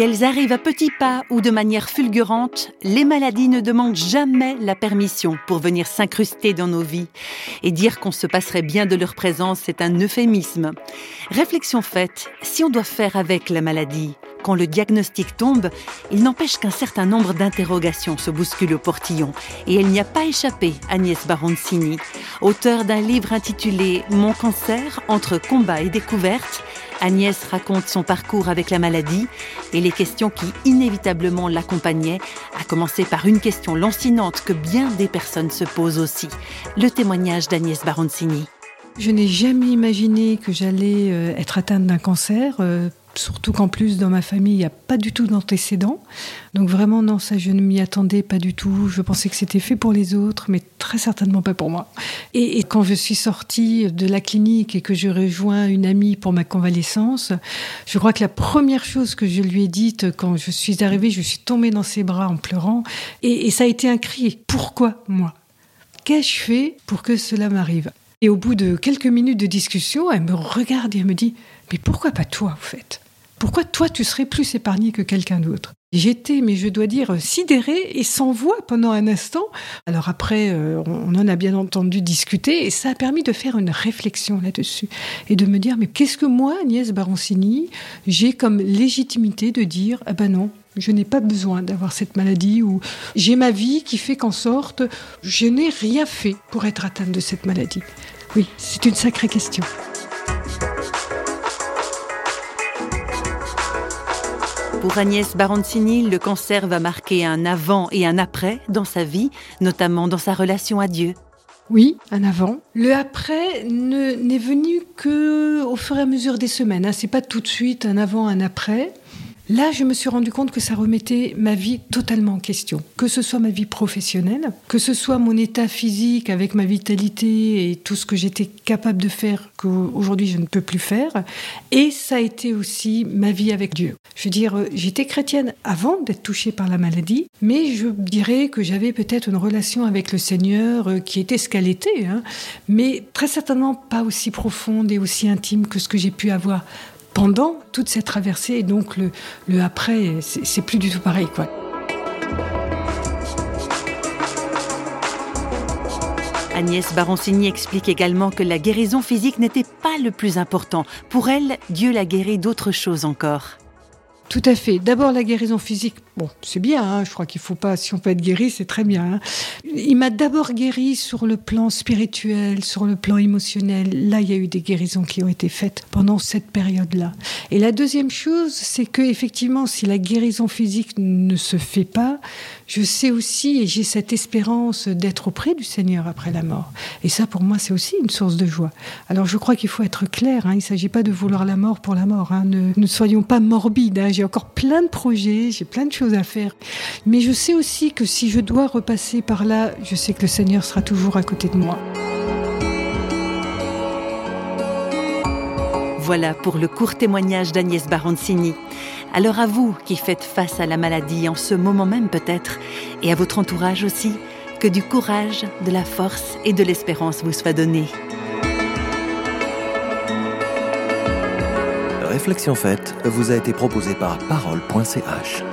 Qu'elles arrivent à petits pas ou de manière fulgurante, les maladies ne demandent jamais la permission pour venir s'incruster dans nos vies. Et dire qu'on se passerait bien de leur présence, c'est un euphémisme. Réflexion faite, si on doit faire avec la maladie, quand le diagnostic tombe, il n'empêche qu'un certain nombre d'interrogations se bousculent au portillon. Et elle n'y a pas échappé, Agnès Baroncini, auteur d'un livre intitulé Mon cancer, entre combat et découverte. Agnès raconte son parcours avec la maladie et les questions qui inévitablement l'accompagnaient, à commencer par une question lancinante que bien des personnes se posent aussi. Le témoignage d'Agnès Baroncini. Je n'ai jamais imaginé que j'allais euh, être atteinte d'un cancer. Euh, Surtout qu'en plus, dans ma famille, il n'y a pas du tout d'antécédents. Donc vraiment, non, ça, je ne m'y attendais pas du tout. Je pensais que c'était fait pour les autres, mais très certainement pas pour moi. Et, quand je suis sortie de la clinique et que je rejoins une amie pour ma convalescence, je crois que la première chose que je lui ai dite quand je suis arrivée, je suis tombée dans ses bras en pleurant. Et, et ça a été un cri. Pourquoi moi? Qu'ai-je fait pour que cela m'arrive? Et au bout de quelques minutes de discussion, elle me regarde et elle me dit mais pourquoi pas toi, en fait? Pourquoi toi, tu serais plus épargné que quelqu'un d'autre? J'étais, mais je dois dire, sidérée et sans voix pendant un instant. Alors après, euh, on en a bien entendu discuter et ça a permis de faire une réflexion là-dessus et de me dire, mais qu'est-ce que moi, Agnès Baroncini, j'ai comme légitimité de dire, ah ben non, je n'ai pas besoin d'avoir cette maladie ou j'ai ma vie qui fait qu'en sorte, je n'ai rien fait pour être atteinte de cette maladie. Oui, c'est une sacrée question. Pour Agnès Baroncini, le cancer va marquer un avant et un après dans sa vie, notamment dans sa relation à Dieu. Oui, un avant. Le après n'est venu que au fur et à mesure des semaines. Hein. C'est pas tout de suite un avant, un après. Là, je me suis rendu compte que ça remettait ma vie totalement en question. Que ce soit ma vie professionnelle, que ce soit mon état physique avec ma vitalité et tout ce que j'étais capable de faire qu'aujourd'hui je ne peux plus faire. Et ça a été aussi ma vie avec Dieu. Je veux dire, j'étais chrétienne avant d'être touchée par la maladie, mais je dirais que j'avais peut-être une relation avec le Seigneur euh, qui était ce qu'elle était, hein, mais très certainement pas aussi profonde et aussi intime que ce que j'ai pu avoir pendant toute cette traversée. Et donc le, le après, c'est plus du tout pareil. quoi. Agnès Baroncini explique également que la guérison physique n'était pas le plus important. Pour elle, Dieu l'a guéri d'autres choses encore. Tout à fait. D'abord la guérison physique. Bon, c'est bien. Hein. je crois qu'il faut pas. Si on peut être guéri, c'est très bien. Hein. Il m'a d'abord guéri sur le plan spirituel, sur le plan émotionnel. Là, il y a eu des guérisons qui ont été faites pendant cette période-là. Et la deuxième chose, c'est que effectivement, si la guérison physique ne se fait pas, je sais aussi et j'ai cette espérance d'être auprès du Seigneur après la mort. Et ça, pour moi, c'est aussi une source de joie. Alors, je crois qu'il faut être clair. Hein. il ne s'agit pas de vouloir la mort pour la mort. Ne, ne soyons pas morbides j'ai encore plein de projets, j'ai plein de choses à faire. Mais je sais aussi que si je dois repasser par là, je sais que le Seigneur sera toujours à côté de moi. Voilà pour le court témoignage d'Agnès Baroncini. Alors à vous qui faites face à la maladie en ce moment même peut-être, et à votre entourage aussi, que du courage, de la force et de l'espérance vous soient donnés. Réflexion faite vous a été proposée par parole.ch.